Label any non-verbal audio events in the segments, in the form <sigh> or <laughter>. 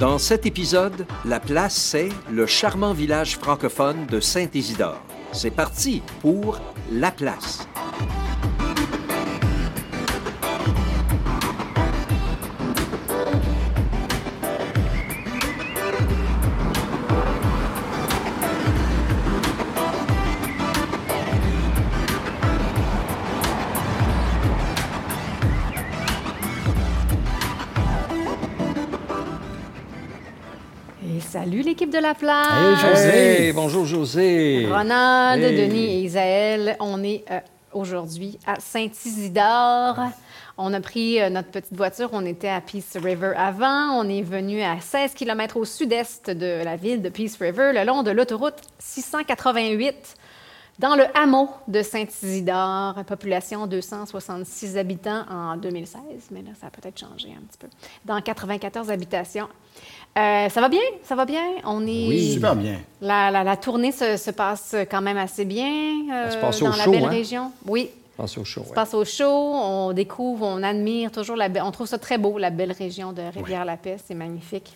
Dans cet épisode, la place, c'est le charmant village francophone de Saint-Isidore. C'est parti pour La place. Salut l'équipe de la place. Hey, José. Hey, bonjour José. Ronald, Hey. Denis et Isaël, on est euh, aujourd'hui à Saint-Isidore. On a pris euh, notre petite voiture, on était à Peace River avant. On est venu à 16 km au sud-est de la ville de Peace River, le long de l'autoroute 688, dans le hameau de Saint-Isidore, population 266 habitants en 2016, mais là, ça a peut-être changé un petit peu, dans 94 habitations. Euh, ça va bien, ça va bien? On est Oui, super bien. la, la- la tournée se, se passe quand même assez bien euh, se passe dans au la chaud, belle hein? région. Oui, Pense au show. se passe au chaud. On découvre, on admire toujours la belle. On trouve ça très beau, la belle région de Rivière-la-Paix. C'est magnifique.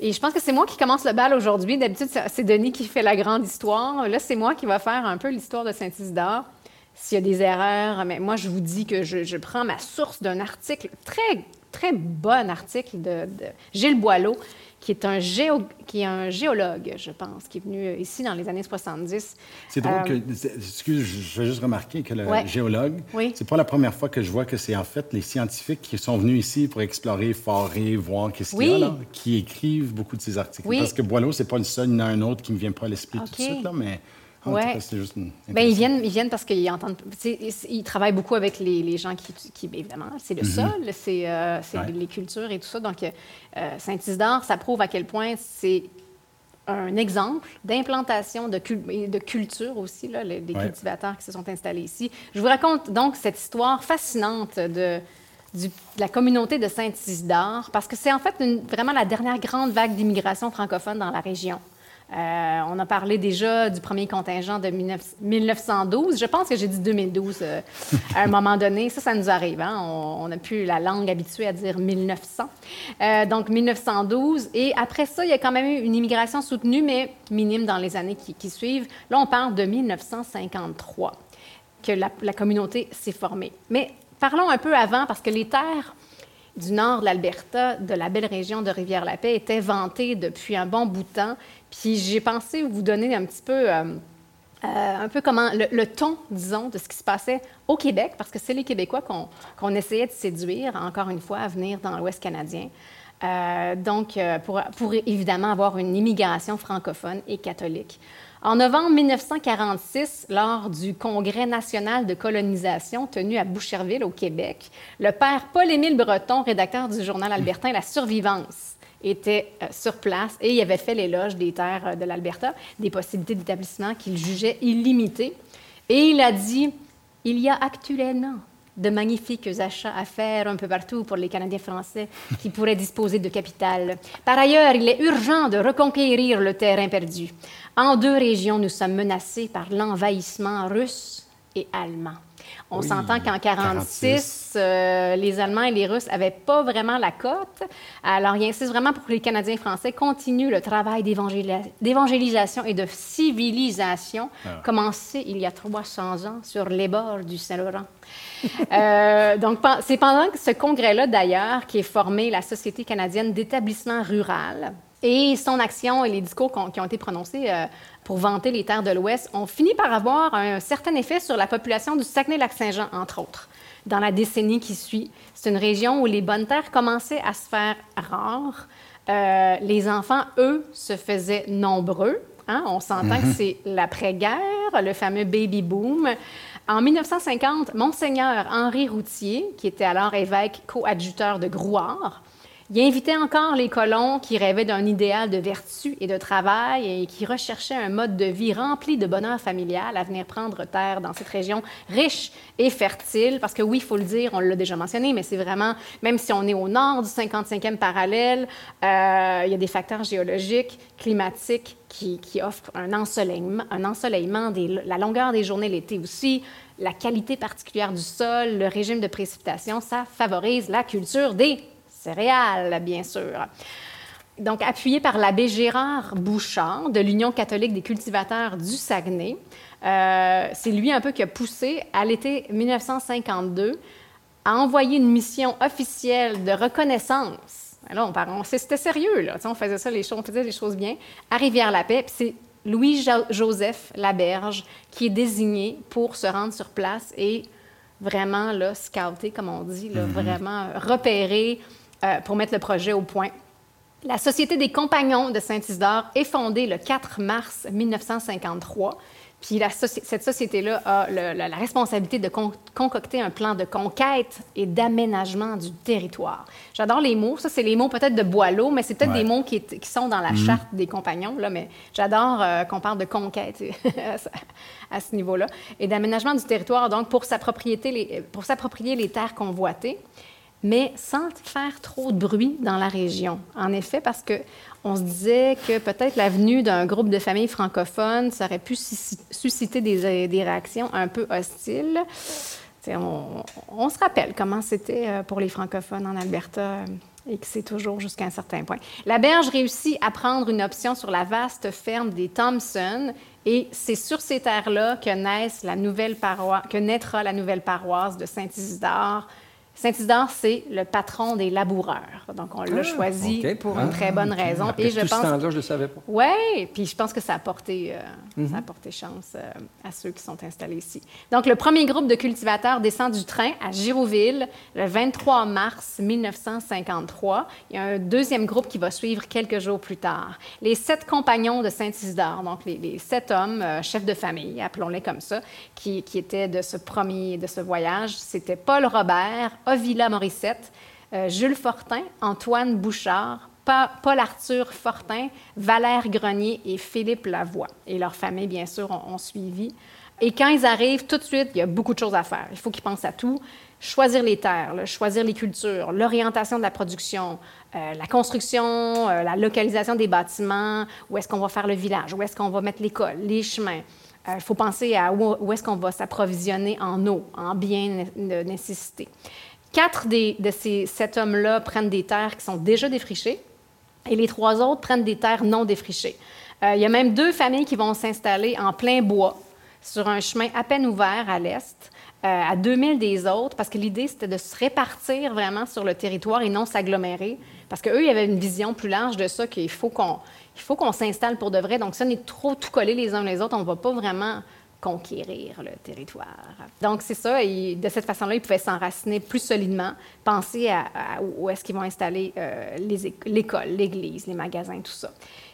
Et je pense que c'est moi qui commence le bal aujourd'hui. D'habitude, c'est c'est Denis qui fait la grande histoire. Là, c'est moi qui va faire un peu l'histoire de Saint-Isidore. S'il y a des erreurs, mais moi, je vous dis que je, je prends ma source d'un article, très, très bon article de, de Gilles Boileau, qui est, un géo, qui est un géologue, je pense, qui est venu ici dans les années 70. C'est drôle Euh, que. Excuse, je veux juste remarquer que le Ouais. géologue, Oui. c'est pas la première fois que je vois que c'est en fait les scientifiques qui sont venus ici pour explorer, forer, voir qu'est-ce qu'il y a Oui. là, qui écrivent beaucoup de ces articles. Oui. Parce que Boileau, c'est pas le seul, il y en a un autre qui me vient pas à l'esprit tout de suite, là, mais Ouais. tout cas, c'est juste une. Ben, ils viennent, ils viennent parce qu'ils entendent. Ils, travaillent beaucoup avec les, les gens qui, qui- évidemment, c'est le sol, c'est euh, Mhm. Ouais. les cultures et tout ça. Donc, euh, Saint-Isidore, ça prouve à quel point c'est un exemple d'implantation de, cul- de culture aussi, là, les, des Ouais. cultivateurs qui se sont installés ici. Je vous raconte donc cette histoire fascinante de, du- de la communauté de Saint-Isidore, parce que c'est en fait une- vraiment la dernière grande vague d'immigration francophone dans la région. Euh, on a parlé déjà du premier contingent de 19 1912. Je pense que j'ai dit 2012 euh, à un moment donné. Ça, ça nous arrive. hein. On, on a plus la langue habituée à dire 1900. Euh, donc, 1912. Et après ça, il y a quand même eu une immigration soutenue, mais minime dans les années qui, qui suivent. Là, on parle de 1953 que la, la communauté s'est formée. Mais parlons un peu avant, parce que les terres du nord de l'Alberta, de la belle région de Rivière-la-Paix, étaient vantées depuis un bon bout de temps. Puis j'ai pensé vous donner un petit peu, euh, euh, un peu comment le, ton, disons, de ce qui se passait au Québec, parce que c'est les Québécois qu'on essayait de séduire, encore une fois, à venir dans l'Ouest canadien. Euh, donc, pour, pour évidemment avoir une immigration francophone et catholique. En novembre 1946, lors du Congrès national de colonisation tenu à Boucherville, au Québec, le père Paul-Émile Breton, rédacteur du journal albertain La Survivance, était euh, sur place et il avait fait l'éloge des terres euh, de l'Alberta, des possibilités d'établissement qu'il jugeait illimitées. Et il a dit Il y a actuellement de magnifiques achats à faire un peu partout pour les Canadiens français qui pourraient disposer de capital. Par ailleurs, il est urgent de reconquérir le terrain perdu. En deux régions, nous sommes menacés par l'envahissement russe et allemand. On Oui, s'entend qu'en 46, 46, euh, les Allemands et les Russes n'avaient pas vraiment la cote. Alors, il insiste vraiment pour que les Canadiens français continuent le travail d'évangélisation et de civilisation Ah. commencé il y a 300 ans sur les bords du Saint-Laurent. <laughs> Euh, donc, c'est pendant ce congrès-là, d'ailleurs, qui est formée la Société canadienne d'établissement rural. Et son action et les discours qui ont été prononcés euh, pour vanter les terres de l'Ouest ont fini par avoir un certain effet sur la population du Saguenay-Lac-Saint-Jean, entre autres. Dans la décennie qui suit, c'est une région où les bonnes terres commençaient à se faire rares. Euh, les enfants, eux, se faisaient nombreux. hein. On s'entend que c'est l'après-guerre, le fameux baby boom. En 1950, Monseigneur Henri Routier, qui était alors évêque coadjuteur de Grouard, il invitait encore les colons qui rêvaient d'un idéal de vertu et de travail et qui recherchaient un mode de vie rempli de bonheur familial à venir prendre terre dans cette région riche et fertile. Parce que oui, il faut le dire, on l'a déjà mentionné, mais c'est vraiment, même si on est au nord du 55e parallèle, euh, il y a des facteurs géologiques, climatiques qui, qui offrent un ensoleillement, un ensoleillement des, la longueur des journées l'été aussi, la qualité particulière du sol, le régime de précipitation, ça favorise la culture des céréales, bien sûr. donc appuyé par l'abbé Gérard Bouchard de l'Union catholique des cultivateurs du Saguenay. Euh, c'est lui un peu qui a poussé à l'été 1952 à envoyer une mission officielle de reconnaissance. Alors, on, c'était sérieux, là. on faisait ça, les choses, on faisait les choses bien, à Rivière-la-Paix. c'est Louis-Joseph Laberge qui est désigné pour se rendre sur place et vraiment, là, scouter, comme on dit, là, mm-hmm. vraiment repérer euh, pour mettre le projet au point. La Société des compagnons de Saint-Isidore est fondée le 4 mars 1953 puis cette société-là a la, responsabilité de concocter un plan de conquête et d'aménagement du territoire. J'adore les mots. Ça, c'est les mots peut-être de Boileau, mais c'est peut-être des mots qui, sont dans la mhm. charte des compagnons. Là, mais j'adore euh, qu'on parle de conquête <laughs> à ce niveau-là. Et d'aménagement du territoire, donc, pour s'approprier les, pour s'approprier les terres convoitées mais sans faire trop de bruit dans la région. En effet, parce que on se disait que peut-être la venue d'un groupe de familles francophones, aurait pu susciter des, des réactions un peu hostiles. On, se rappelle comment c'était euh, pour les francophones en Alberta euh, et que c'est toujours jusqu'à un certain point. La berge réussit à prendre une option sur la vaste ferme des Thompson et c'est sur ces terres-là que naîtra la nouvelle paroisse de Saint-Isidore Saint-Isidore, c'est le patron des laboureurs. Donc, on l'a ah, choisi pour une très bonne ah, raison. Et je pense. là je le savais pas. Oui, puis je pense que ça a porté, euh, mhm. ça a porté chance euh, à ceux qui sont installés ici. Donc, le premier groupe de cultivateurs descend du train à Girouville le 23 mars 1953. Il y a un deuxième groupe qui va suivre quelques jours plus tard. Les sept compagnons de Saint-Isidore, donc les, sept hommes, euh, chefs de famille, appelons-les comme ça, qui, qui étaient de ce premier, de ce voyage, c'était Paul Robert, Ovila Morissette, euh, Jules Fortin, Antoine Bouchard, Paul Arthur Fortin, Valère Grenier et Philippe Lavoie. Et leurs familles, bien sûr, ont, suivi. Et quand ils arrivent, tout de suite, il y a beaucoup de choses à faire. Il faut qu'ils pensent à tout. Choisir les terres, choisir les cultures, l'orientation de la production, euh, la construction, euh, la localisation des bâtiments, où est-ce qu'on va faire le village, où est-ce qu'on va mettre l'école, les chemins. Il faut penser à où, où est-ce qu'on va s'approvisionner en eau, en biens de Quatre de ces sept hommes-là prennent des terres qui sont déjà défrichées et les trois autres prennent des terres non défrichées. Euh, il y a même deux familles qui vont s'installer en plein bois sur un chemin à peine ouvert à l'est, euh, à 2000 des autres, parce que l'idée, c'était de se répartir vraiment sur le territoire et non s'agglomérer. Parce qu'eux, il y avait une vision plus large de ça, qu'il faut qu'on s'installe pour de vrai. Donc, ça n'est trop tout collé les uns les autres. On ne va pas vraiment conquérir le territoire. Donc, c'est ça. Et de cette façon-là, ils pouvaient s'enraciner plus solidement, penser à, où est-ce qu'ils vont installer euh, l'école, l'église, les magasins, tout ça.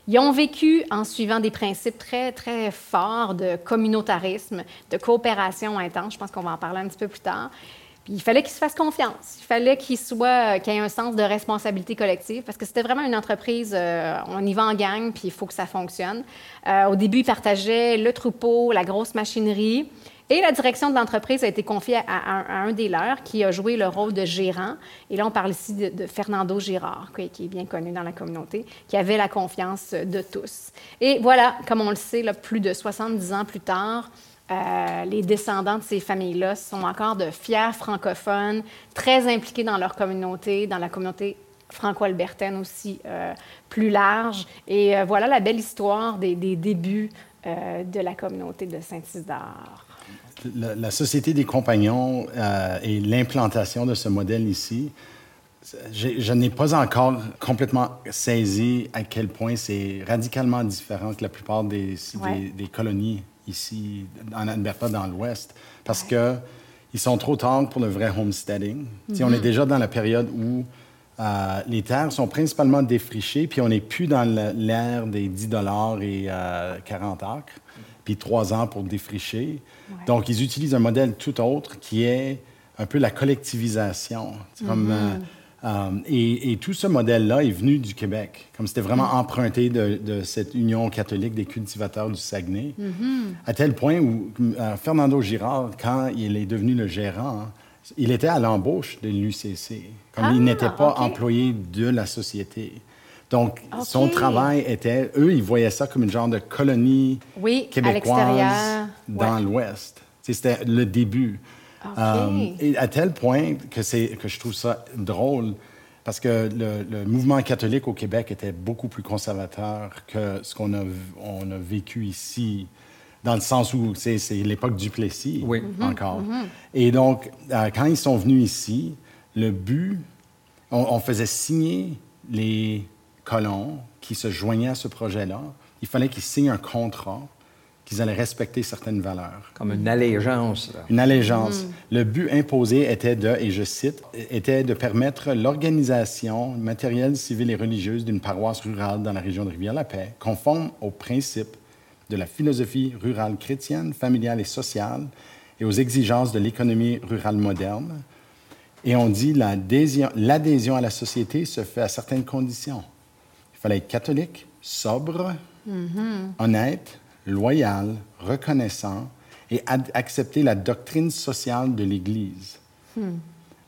Ils ont vécu en suivant des principes très, très forts de communautarisme, de coopération intense. Je pense qu'on va en parler un petit peu plus tard il fallait qu'il se fasse confiance. Il fallait qu'il soit, qu'il ait un sens de responsabilité collective parce que c'était vraiment une entreprise, euh, on y va en gang, puis il faut que ça fonctionne. Euh, au début, il partageait le troupeau, la grosse machinerie. Et la direction de l'entreprise a été confiée à, un des leurs qui a joué le rôle de gérant. Et là, on parle ici de, Fernando Girard, qui, est bien connu dans la communauté, qui avait la confiance de tous. Et voilà, comme on le sait, plus de 70 ans plus tard, euh, les descendants de ces familles-là sont encore de fiers francophones, très impliqués dans leur communauté, dans la communauté franco-albertaine aussi euh, plus large. Et euh, voilà la belle histoire des, débuts de la communauté de Saint-Isidore. La, Société des compagnons et l'implantation de ce modèle ici, je n'ai pas encore complètement saisi à quel point c'est radicalement différent que la plupart des, des colonies ici, en Alberta, dans l'Ouest, parce que ils sont trop tard pour le vrai homesteading. On est mhm. déjà dans la période où euh, les terres sont principalement défrichées, puis on n'est plus dans l'ère des 10 dollars et 40 euh, acres, puis trois ans pour défricher. Donc, ils utilisent un modèle tout autre qui est un peu la collectivisation. Comme, euh, euh, et, tout ce modèle-là est venu du Québec, comme c'était vraiment mm. emprunté de, cette Union catholique des cultivateurs du Saguenay, mm-hmm. à tel point où euh, Fernando Girard, quand il est devenu le gérant, il était à l'embauche de l'UCC, comme il ah, n'était pas employé de la société. Donc, son travail était, eux, ils voyaient ça comme une genre de colonie québécoise dans l'Ouest. C'était le début. Euh, et à tel point que, que je trouve ça drôle. parce que le, mouvement catholique au Québec était beaucoup plus conservateur que ce qu'on a, on a vécu ici, dans le sens où c'est, l'époque du Plessis oui. encore. Mm-hmm. Et donc, euh, quand ils sont venus ici, le but, on, faisait signer les colons qui se joignaient à ce projet-là. Il fallait qu'ils signent un contrat qu'ils allaient respecter certaines valeurs. Comme une allégeance. Une allégeance. Mm. Le but imposé était de, et je cite, était de permettre l'organisation matérielle, civile et religieuse d'une paroisse rurale dans la région de Rivière-la-Paix, conforme aux principes de la philosophie rurale chrétienne, familiale et sociale, et aux exigences de l'économie rurale moderne, et on dit l'adhésion à la société se fait à certaines conditions. Il fallait être catholique, sobre, mm-hmm. honnête, loyal, reconnaissant et accepter la doctrine sociale de l'Église. Hmm.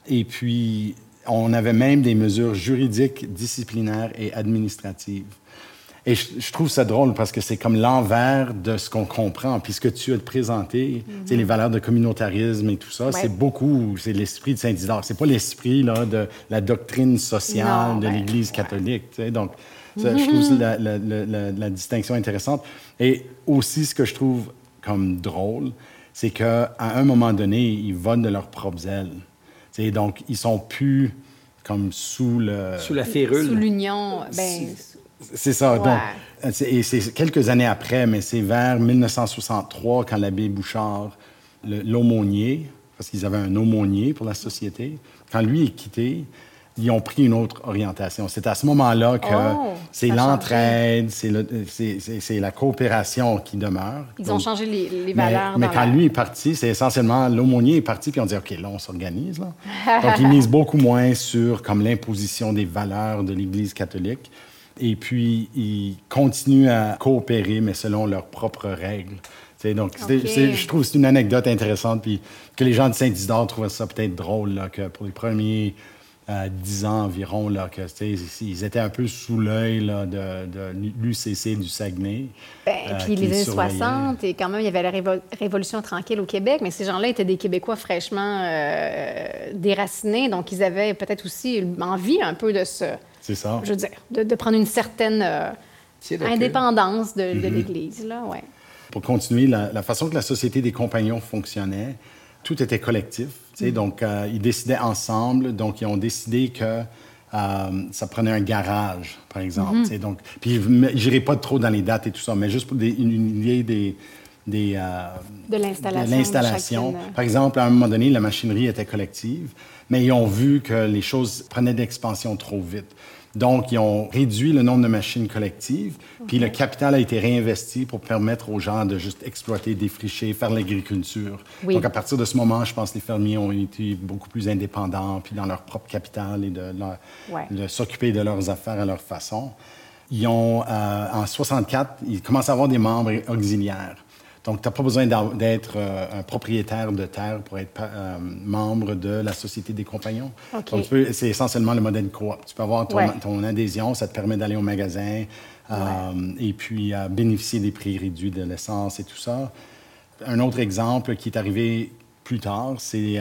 Et puis, on avait même des mesures juridiques, disciplinaires et administratives. Et je, trouve ça drôle parce que c'est comme l'envers de ce qu'on comprend. Puis ce que tu as présenté, c'est les valeurs de communautarisme et tout ça, c'est beaucoup, c'est l'esprit de Saint-Isidore. C'est pas l'esprit de la doctrine sociale de ben, l'Église catholique. Donc, je trouve la, la, la, distinction intéressante. Et aussi, ce que je trouve comme drôle, c'est qu'à un moment donné, ils volent de leurs propres ailes. donc, ils sont plus comme sous le... Sous la férule. Sous l'union. Ben, c'est ça. Donc, et c'est quelques années après, mais c'est vers 1963 quand l'abbé Bouchard, l'aumônier, parce qu'ils avaient un aumônier pour la société, quand lui est quitté, ils ont pris une autre orientation. C'est à ce moment-là que oh, c'est l'entraide, c'est la coopération qui demeure. Ils ont changé les, valeurs. Mais, quand lui est parti, c'est essentiellement l'aumônier est parti, puis on dit OK, là, on s'organise. Donc, ils misent beaucoup moins sur comme l'imposition des valeurs de l'Église catholique. Et puis, ils continuent à coopérer, mais selon leurs propres règles. donc, je trouve que c'est une anecdote intéressante, puis que les gens de Saint-Isidore trouvent ça peut-être drôle, là, que pour les premiers euh, dix ans environ, là, que, ils étaient un peu sous l'œil de, de l'UCC du Saguenay. Ben, euh, puis les années 60, et quand même, il y avait la Révolution tranquille au Québec, mais ces gens-là étaient des Québécois fraîchement euh, déracinés, donc ils avaient peut-être aussi envie un peu de se c'est ça. Je veux dire, de, prendre une certaine euh, indépendance de, mm-hmm. l'Église, là, ouais. Pour continuer, la, façon que la Société des compagnons fonctionnait, tout était collectif. Donc, euh, ils décidaient ensemble. Donc, ils ont décidé que euh, ça prenait un garage, par exemple. Mm-hmm. Donc, puis, je n'irai pas trop dans les dates et tout ça, mais juste pour une, idée des, des, de l'installation. Par exemple, à un moment donné, la machinerie était collective, mais ils ont vu que les choses prenaient d'expansion trop vite. Donc, ils ont réduit le nombre de machines collectives, puis le capital a été réinvesti pour permettre aux gens de juste exploiter, défricher, faire l'agriculture. Donc, à partir de ce moment, je pense que les fermiers ont été beaucoup plus indépendants, puis dans leur propre capital et de, s'occuper de leurs affaires à leur façon. Ils ont, euh, en 64, ils commencent à avoir des membres auxiliaires. Donc, tu n'as pas besoin d'être euh, un propriétaire de terre pour être euh, membre de la Société des compagnons. c'est essentiellement le modèle coop. Tu peux avoir ton, adhésion, ça te permet d'aller au magasin euh, et puis bénéficier des prix réduits de l'essence et tout ça. Un autre exemple qui est arrivé plus tard, c'est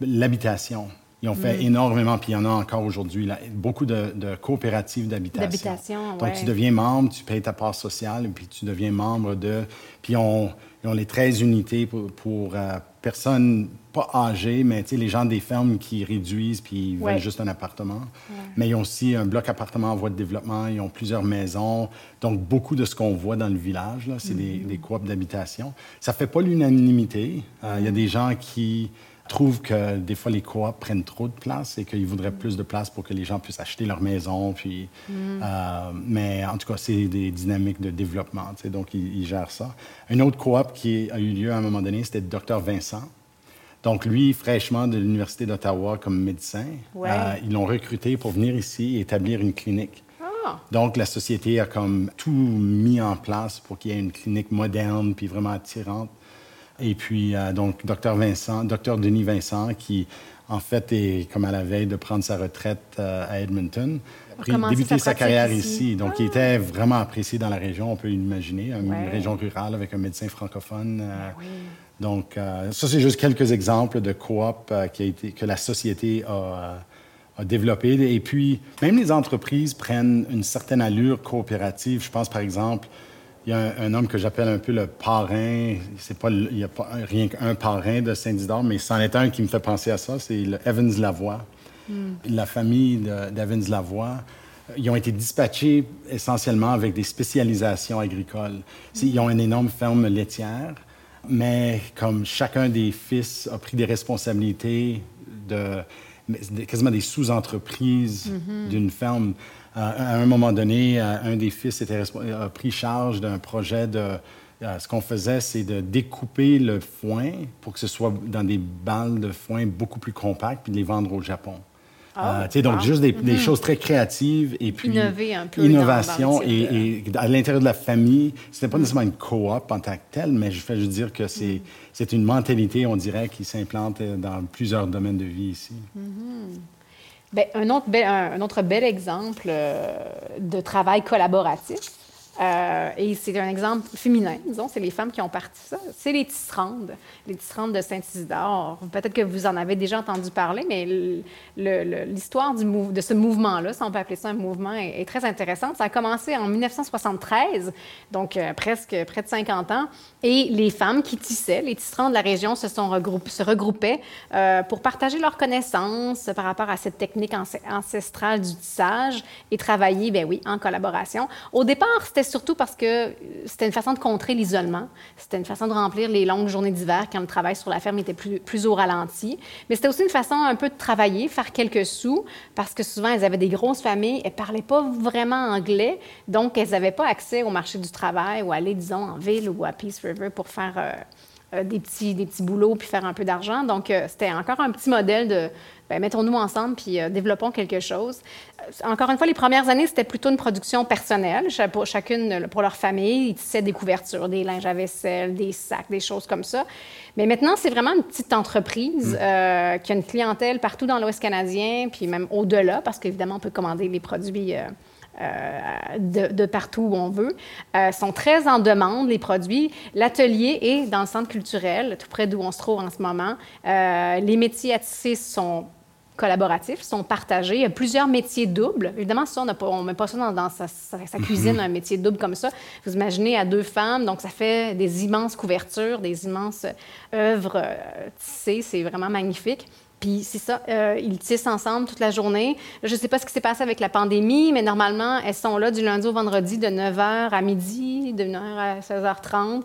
l'habitation. Ils ont fait mm. énormément, puis il y en a encore aujourd'hui, beaucoup de, coopératives d'habitation. D'habitation, Donc, tu deviens membre, tu payes ta part sociale, puis tu deviens membre de... Puis on, ils ont les 13 unités pour, pour euh, personnes pas âgées, mais les gens des fermes qui réduisent puis ils veulent juste un appartement. Mais ils ont aussi un bloc appartement en voie de développement, ils ont plusieurs maisons. Donc, beaucoup de ce qu'on voit dans le village, c'est des, mm-hmm. des coops d'habitation. Ça fait pas l'unanimité. Euh, il y a des gens qui trouve que des fois, les coops prennent trop de place et qu'ils voudraient plus de place pour que les gens puissent acheter leur maison. Puis, mm. euh, mais en tout cas, c'est des dynamiques de développement. Donc, ils, gèrent ça. Un autre coop qui a eu lieu à un moment donné, c'était le docteur Vincent. Donc, lui, fraîchement de l'Université d'Ottawa comme médecin, euh, ils l'ont recruté pour venir ici et établir une clinique. Ah. Donc, la société a comme tout mis en place pour qu'il y ait une clinique moderne puis vraiment attirante et puis, euh, donc, docteur Vincent, docteur Denis Vincent, qui, en fait, est comme à la veille de prendre sa retraite euh, à Edmonton, a débuté sa, carrière ici. Donc, il était vraiment apprécié dans la région, on peut l'imaginer, une région rurale avec un médecin francophone. Euh, ben Donc, ça, c'est juste quelques exemples de coop qui a été, que la société a, a développé. Et puis, même les entreprises prennent une certaine allure coopérative. Je pense, par exemple, il y a un, homme que j'appelle un peu le parrain. C'est pas, il n'y a pas rien qu'un parrain de Saint-Isidore, mais c'en est un qui me fait penser à ça. C'est Evans Lavoie. Hmm. La famille d'Evans Lavoie, ils ont été dispatchés essentiellement avec des spécialisations agricoles. Ils ont une énorme ferme laitière, mais comme chacun des fils a pris des responsabilités de quasiment des sous-entreprises mm-hmm. d'une ferme, à un moment donné, un des fils était, a pris charge d'un projet de... Ce qu'on faisait, c'est de découper le foin pour que ce soit dans des balles de foin beaucoup plus compactes, puis de les vendre au Japon. Ah, euh, donc, juste des, mm-hmm. choses très créatives et puis. Innover un peu. Innovation. et, à l'intérieur de la famille, ce n'est pas mm. nécessairement une coop en tant que telle, mais je fais juste dire que c'est mm. une mentalité, on dirait, qui s'implante dans plusieurs domaines de vie ici. Bien, un, autre bel, un, autre bel exemple euh, de travail collaboratif, euh, et c'est un exemple féminin, disons, c'est les femmes qui ont parti ça. C'est les tisserandes, les tisserandes de Saint-Isidore. Peut-être que vous en avez déjà entendu parler, mais l'histoire de ce mouvement-là, si on peut appeler ça un mouvement, est, très intéressante. Ça a commencé en 1973, donc euh, presque près de 50 ans, et les femmes qui tissaient, les tisserandes de la région se, sont se regroupaient euh, pour partager leurs connaissances par rapport à cette technique ancestrale du tissage et travailler, ben oui, en collaboration. Au départ, c'était surtout parce que c'était une façon de contrer l'isolement. C'était une façon de remplir les longues journées d'hiver quand le travail sur la ferme était plus, au ralenti. Mais c'était aussi une façon un peu de travailler, faire quelques sous, parce que souvent, elles avaient des grosses familles, elles parlaient pas vraiment anglais, donc elles n'avaient pas accès au marché du travail ou aller, disons, en ville ou à Peace River pour faire... Euh, euh, des, petits, des petits boulots puis faire un peu d'argent. Donc, euh, c'était encore un petit modèle de ben, mettons-nous ensemble puis euh, développons quelque chose. encore une fois, les premières années, c'était plutôt une production personnelle, pour chacune pour leur famille. Ils tissaient des couvertures, des linges à vaisselle, des sacs, des choses comme ça. Mais maintenant, c'est vraiment une petite entreprise mmh. qui a une clientèle partout dans l'Ouest canadien, puis même au-delà, parce qu'évidemment, on peut commander les produits euh, de, partout où on veut, euh, sont très en demande, les produits. L'atelier est dans le centre culturel, tout près d'où on se trouve en ce moment. Euh, les métiers à tisser sont collaboratifs, sont partagés. Il y a plusieurs métiers doubles. Évidemment, ça, on ne met pas ça dans, sa, mhm. cuisine, un métier double comme ça. Vous imaginez à deux femmes, donc ça fait des immenses couvertures, des immenses œuvres tissées. C'est vraiment magnifique. Puis c'est ça, euh, ils tissent ensemble toute la journée. Je ne sais pas ce qui s'est passé avec la pandémie, mais normalement, elles sont là du lundi au vendredi de 9h à midi, de 9h à 16h30.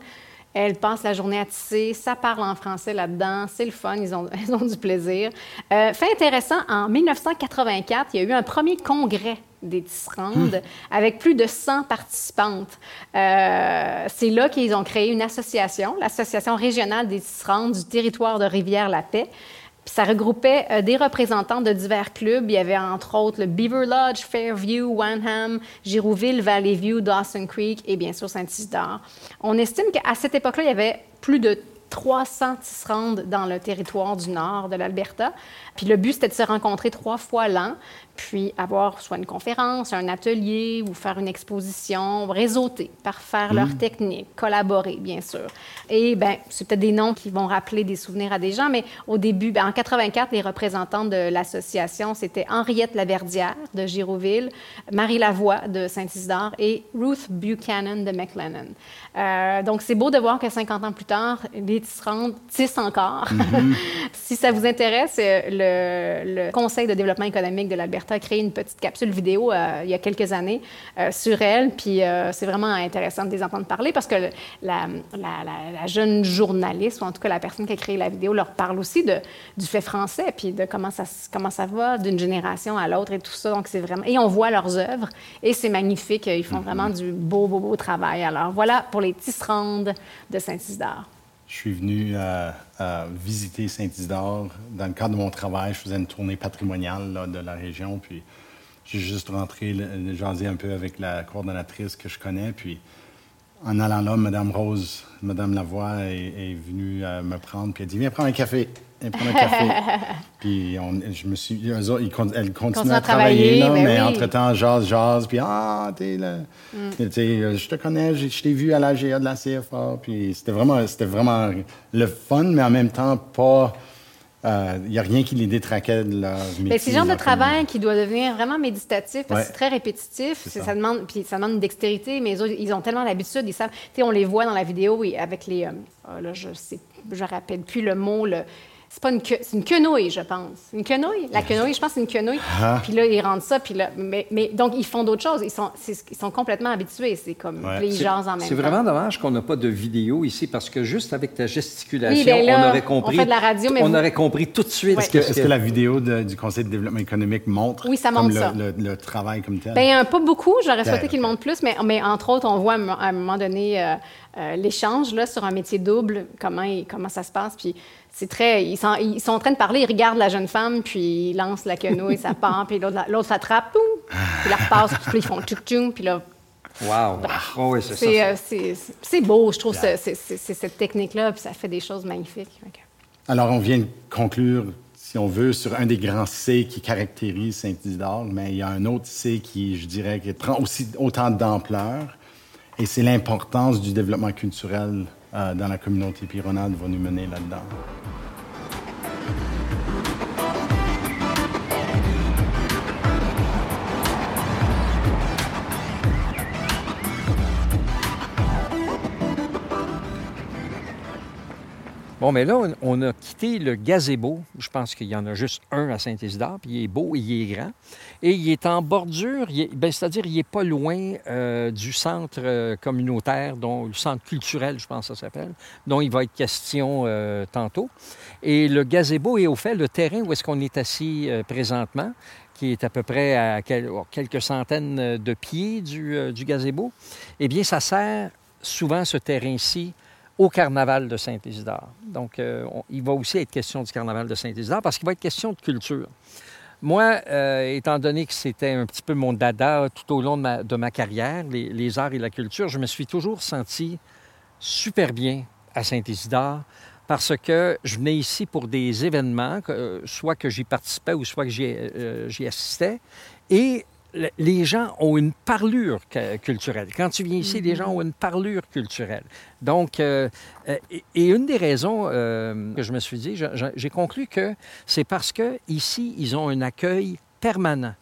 Elles passent la journée à tisser, ça parle en français là-dedans, c'est le fun, ils ont, <laughs> ont du plaisir. Euh, fait intéressant, en 1984, il y a eu un premier congrès des tisserandes hmm. avec plus de 100 participantes. Euh, c'est là qu'ils ont créé une association, l'Association régionale des tisserandes du territoire de Rivière-la-Paix ça regroupait euh, des représentants de divers clubs. Il y avait entre autres le Beaver Lodge, Fairview, Wanham, Girouville, Valley View, Dawson Creek et bien sûr Saint-Isidore. On estime qu'à cette époque-là, il y avait plus de 300 tisserandes dans le territoire du nord de l'Alberta. Puis le but, c'était de se rencontrer trois fois l'an, puis avoir soit une conférence, un atelier ou faire une exposition, réseauter, parfaire leur mmh. technique, collaborer, bien sûr. Et bien, c'est peut-être des noms qui vont rappeler des souvenirs à des gens, mais au début, ben, en 84, les représentants de l'association, c'était Henriette Laverdière de Girouville, Marie Lavoie de Saint-Isidore et Ruth Buchanan de McLennan. Euh, donc, c'est beau de voir que 50 ans plus tard, les tisserandes tissent encore. Mmh. <laughs> si ça vous intéresse, euh, le le, Conseil de développement économique de l'Alberta a créé une petite capsule vidéo euh, il y a quelques années euh, sur elle. Puis euh, c'est vraiment intéressant de les entendre parler parce que la, jeune journaliste, ou en tout cas la personne qui a créé la vidéo, leur parle aussi de, du fait français, puis de comment ça, comment ça va d'une génération à l'autre et tout ça. Donc c'est vraiment... Et on voit leurs œuvres et c'est magnifique. Ils font mm-hmm. vraiment du beau, beau, beau travail. Alors voilà pour les tisserandes de Saint-Isidore. Je suis venu euh, visiter Saint-Isidore. Dans le cadre de mon travail, je faisais une tournée patrimoniale de la région. Puis j'ai juste rentré, jaser un peu avec la coordonnatrice que je connais. Puis en allant là, Mme Rose, Mme Lavoie est, venue euh, me prendre. Puis elle dit Viens prendre un café elle prend un café. <laughs> puis on, je me suis, eux autres, ils, elle continue à, travailler, là, ben mais entre-temps, jase, jase, puis ah, t'es là. Mm. Je te connais, je, t'ai vu à l'AGA de la CFA. Puis c'était vraiment, c'était vraiment le fun, mais en même temps pas Il n'y a rien qui les détraquait de leur métier. Ben, c'est le genre de travail qui doit devenir vraiment méditatif parce Ouais. que c'est très répétitif. Ça. Ça. demande, puis ça demande une dextérité, mais eux ils ont tellement l'habitude. Ils savent, tu sais, on les voit dans la vidéo et avec les. euh, ah, là, je sais, je rappelle plus le mot. Le, c'est pas une que- c'est une quenouille, je pense. Une quenouille? La quenouille, je pense que c'est une quenouille. Ah. Puis là, ils rendent ça. Puis là, mais, mais donc, ils font d'autres choses. Ils sont, c'est- ils sont complètement habitués. C'est comme. Ouais. puis là, ils C'est- jasent en même temps. C'est vraiment dommage qu'on n'a pas de vidéo ici parce que juste avec ta gesticulation, Oui, ben là, on aurait on compris. fait de la radio, mais on vous- aurait compris tout de suite. Ouais. ce que- Est-ce que la vidéo de- du Conseil de développement économique montre, Oui, ça comme montre le, ça. le- le travail comme tel? Bien, pas beaucoup. J'aurais souhaité Ben, qu'il monte plus, mais, mais entre autres, on voit à un, mo- à un moment donné euh, euh, l'échange là, sur un métier double, comment, il- comment ça se passe. Puis c'est très. Ils sont, ils sont en train de parler, ils regardent la jeune femme, puis ils lancent la quenouille, ça part, puis l'autre l'autre s'attrape, poum, puis la repasse, puis là, ils font tchouk tchouk, puis là. Wow. Oh, oui, c'est beau, je trouve, ce- c'est- cette technique-là, puis ça fait des choses magnifiques. Alors, on vient de conclure, si on veut, sur un des grands C qui caractérise Saint-Isidore, mais il y a un autre C qui, je dirais, qui prend aussi autant d'ampleur, et c'est l'importance du développement culturel euh, dans la communauté pironade va nous mener là-dedans. Bon, mais là, on, a quitté le gazebo. Je pense qu'il y en a juste un à Saint-Isidore, puis il est beau, il est grand. Et il est en bordure, ben, c'est-à-dire il n'est pas loin euh, du centre euh, communautaire, dont, le centre culturel, je pense que ça s'appelle, dont il va être question euh, tantôt. Et le gazebo est au fait le terrain où est-ce qu'on est assis présentement, qui est à peu près à oh, quelques centaines de pieds du, du gazebo. Eh bien, ça sert souvent ce terrain-ci au carnaval de Saint-Isidore. Donc, euh, il va aussi être question du carnaval de Saint-Isidore parce qu'il va être question de culture. Moi, euh, étant donné que c'était un petit peu mon dada tout au long de ma, carrière, les, arts et la culture, je me suis toujours senti super bien à Saint-Isidore parce que je venais ici pour des événements, euh, soit que j'y participais ou soit que j'y assistais. Et les gens ont une parlure culturelle. Quand tu viens ici, les gens ont une parlure culturelle. Donc, euh, euh, et, et une des raisons euh, que je me suis dit, j'ai conclu que c'est parce que ici, ils ont un accueil permanent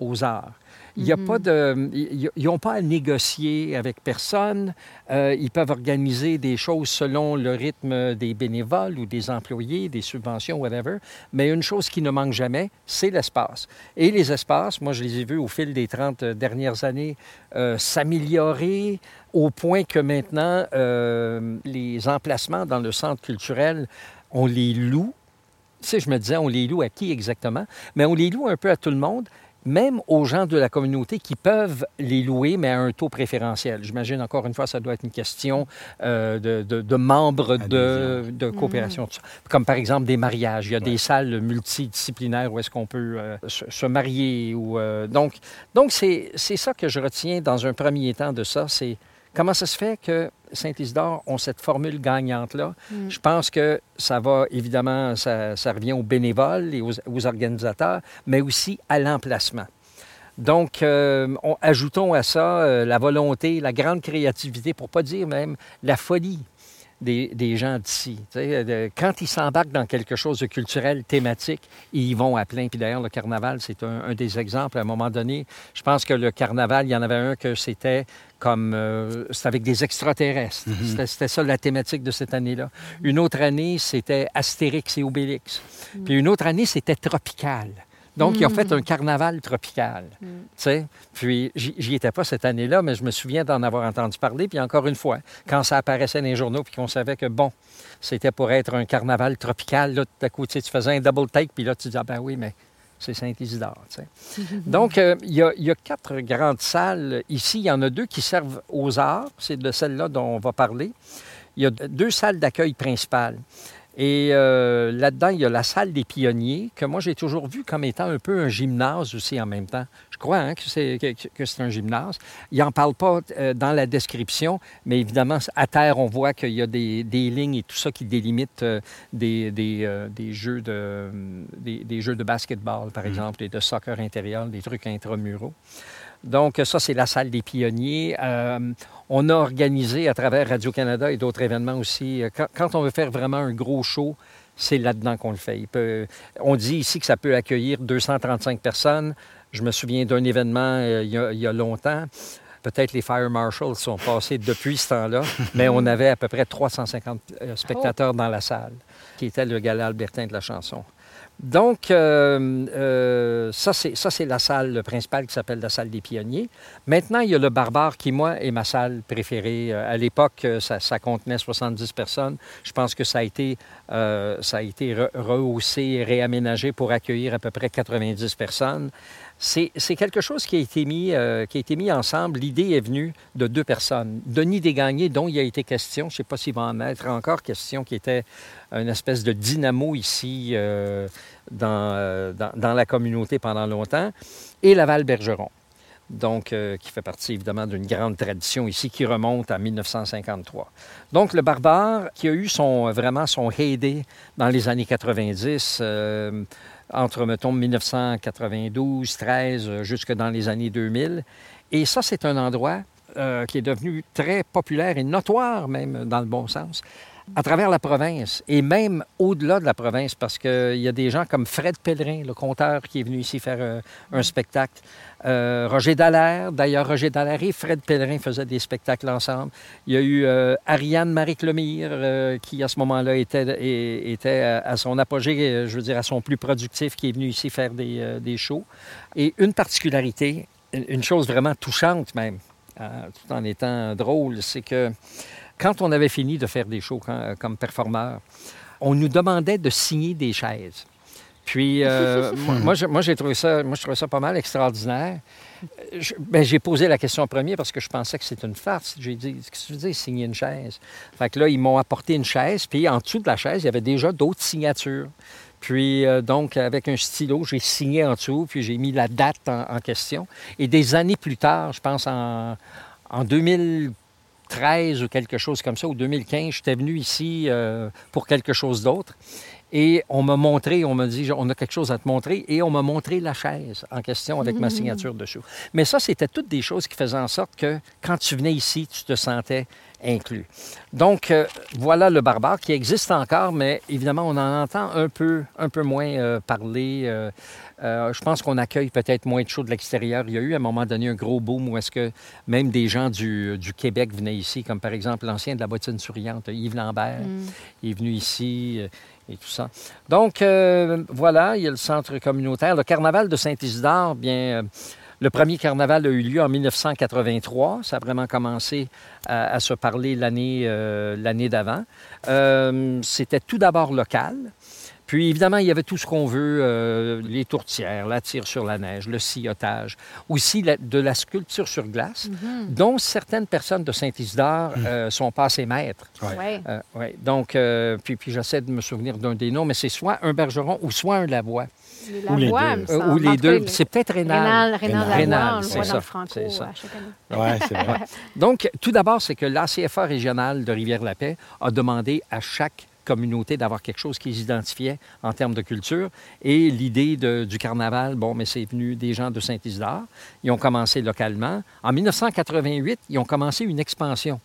aux arts. Il y a pas de, ils ils n'ont pas à négocier avec personne. Euh, ils peuvent organiser des choses selon le rythme des bénévoles ou des employés, des subventions, whatever. Mais une chose qui ne manque jamais, c'est l'espace. Et les espaces, moi, je les ai vus au fil des 30 dernières années euh, s'améliorer au point que maintenant, euh, les emplacements dans le centre culturel, on les loue tu sais, je me disais, on les loue à qui exactement? Mais on les loue un peu à tout le monde, même aux gens de la communauté qui peuvent les louer, mais à un taux préférentiel. J'imagine, encore une fois, ça doit être une question euh, de, de- de membres de, de coopération. ça. Comme par exemple des mariages. Il y a des salles multidisciplinaires où est-ce qu'on peut euh, se, se marier. Ou, euh, donc, donc c'est c'est ça que je retiens dans un premier temps de ça, c'est comment ça se fait que Saint-Isidore ont cette formule gagnante-là. Je pense que ça va, évidemment, ça, ça revient aux bénévoles et aux, aux organisateurs, mais aussi à l'emplacement. Donc, euh, on- ajoutons à ça euh, la volonté, la grande créativité, pour pas dire même la folie des, des gens d'ici. De- quand ils s'embarquent dans quelque chose de culturel, thématique, ils y vont à plein. Puis d'ailleurs, le carnaval, c'est un, un des exemples. À un moment donné, je pense que le carnaval, il y en avait un que c'était comme... euh, c'était avec des extraterrestres. C'était- C'était ça la thématique de cette année-là. Une autre année, c'était Astérix et Obélix. Puis une autre année, c'était tropical. Donc, ils ont fait un carnaval tropical. sais. Puis, j'y étais pas cette année-là, mais je me souviens d'en avoir entendu parler. Puis, encore une fois, quand ça apparaissait dans les journaux, puis qu'on savait que, bon, c'était pour être un carnaval tropical, là, tout à coup, tu sais, tu faisais un double take, puis là, tu dis, ah ben oui, mais c'est Saint-Isidore. <laughs> Donc, euh, il y, a- il y a quatre grandes salles ici. Il y en a deux qui servent aux arts. C'est de celle-là dont on va parler. Il y a deux salles d'accueil principales. Et euh, là-dedans, il y a la salle des pionniers, que moi, j'ai toujours vu comme étant un peu un gymnase aussi en même temps. Je crois hein, que c'est que, un gymnase. Il n'en parle pas euh, dans la description, mais évidemment, à terre, on voit qu'il y a des, des lignes et tout ça qui délimitent euh, des, des, des jeux de, des, des jeux de basketball, par exemple, et de soccer intérieur, des trucs intramuraux. Donc, ça, c'est la salle des pionniers. On a organisé à travers Radio-Canada et d'autres événements aussi, euh, quand, quand on veut faire vraiment un gros show, c'est là-dedans qu'on le fait. on dit ici que ça peut accueillir 235 personnes. Je me souviens d'un événement euh, il, y a, longtemps. Peut-être les Fire Marshals sont passés depuis ce temps-là, <laughs> mais on avait à peu près 350 euh, spectateurs dans la salle, qui était le gala albertain de la chanson. Donc, euh, euh, ça, c'est la salle principale qui s'appelle la salle des pionniers. Maintenant, il y a le Barbare qui, moi, est ma salle préférée. Euh, à l'époque, ça, contenait 70 personnes. Je pense que ça a été, ça a été rehaussé réaménagé pour accueillir à peu près 90 personnes. C'est quelque chose qui a été mis, qui a été mis ensemble. L'idée est venue de deux personnes. Denis Desgagnés, dont il a été question, je ne sais pas s'il va en être encore question, qui était une espèce de dynamo ici euh, euh, dans, la communauté pendant longtemps, et Laval-Bergeron. Donc, euh, qui fait partie évidemment d'une grande tradition ici qui remonte à 1953. Donc, le barbare qui a eu son, vraiment son heyday dans les années 90, entre, mettons, 1992, 13, jusque dans les années 2000. Et ça, c'est un endroit qui est devenu très populaire et notoire même dans le bon sens à travers la province et même au-delà de la province, parce qu'il y a des gens comme Fred Pellerin, le conteur, qui est venu ici faire euh, un spectacle. Euh, Roger Dallaire, d'ailleurs, Roger Dallaire et Fred Pellerin faisaient des spectacles ensemble. Il y a eu euh, Ariane Marie-Clemire, qui à ce moment-là était, à son apogée, je veux dire, à son plus productif, qui est venu ici faire des shows. Et une particularité, une chose vraiment touchante même, tout en étant drôle, c'est que quand on avait fini de faire des shows euh, comme performeur, on nous demandait de signer des chaises. Puis, euh, <laughs> moi, moi j'ai trouvé ça, moi, je trouvais ça pas mal extraordinaire. Ben, j'ai posé la question en premier parce que je pensais que c'était une farce. J'ai dit, qu'est-ce que tu veux dire, signer une chaise? Fait que là, ils m'ont apporté une chaise, puis en dessous de la chaise, il y avait déjà d'autres signatures. Puis, euh, donc, avec un stylo, j'ai signé en dessous, puis j'ai mis la date en, question. Et des années plus tard, je pense en, en 2000, 2013 ou quelque chose comme ça, ou 2015, j'étais venu ici euh, pour quelque chose d'autre. Et on m'a montré, on m'a dit, on a quelque chose à te montrer, et on m'a montré la chaise en question avec ma mm-hmm. signature dessus. Mais ça, c'était toutes des choses qui faisaient en sorte que quand tu venais ici, tu te sentais inclus. Donc, euh, voilà le barbare qui existe encore, mais évidemment, on en entend un peu, un peu moins euh, parler. Euh, je pense qu'on accueille peut-être moins de shows de l'extérieur. Il y a eu à un moment donné un gros boom où est-ce que même des gens du, Québec venaient ici, comme par exemple l'ancien de la bottine souriante, Yves Lambert, mm. il est venu ici et tout ça. Donc, voilà, il y a le centre communautaire. Le carnaval de Saint-Isidore, bien, le premier carnaval a eu lieu en 1983. Ça a vraiment commencé à, se parler l'année euh, d'avant. Euh, c'était tout d'abord local. Puis évidemment, il y avait tout ce qu'on veut, euh, les tourtières, la tire sur la neige, le sillottage, aussi de la sculpture sur glace, mhm. dont certaines personnes de Saint-Isidore mhm. sont passées maîtres. Oui. ouais. Donc, puis, puis j'essaie de me souvenir d'un des noms, mais c'est soit un bergeron ou soit un lavoie. Ou les deux. ou les deux. C'est peut-être Rénal. Rénal, Rénal, c'est ça. C'est ça. Oui, c'est vrai. <laughs> Donc, tout d'abord, c'est que l'ACFA régionale de Rivière-la-Paix a demandé à chaque communauté d'avoir quelque chose qu'ils identifiaient en termes de culture. Et l'idée du carnaval, bon, mais c'est venu des gens de Saint-Isidore. Ils ont commencé localement. En 1988, ils ont commencé une expansion.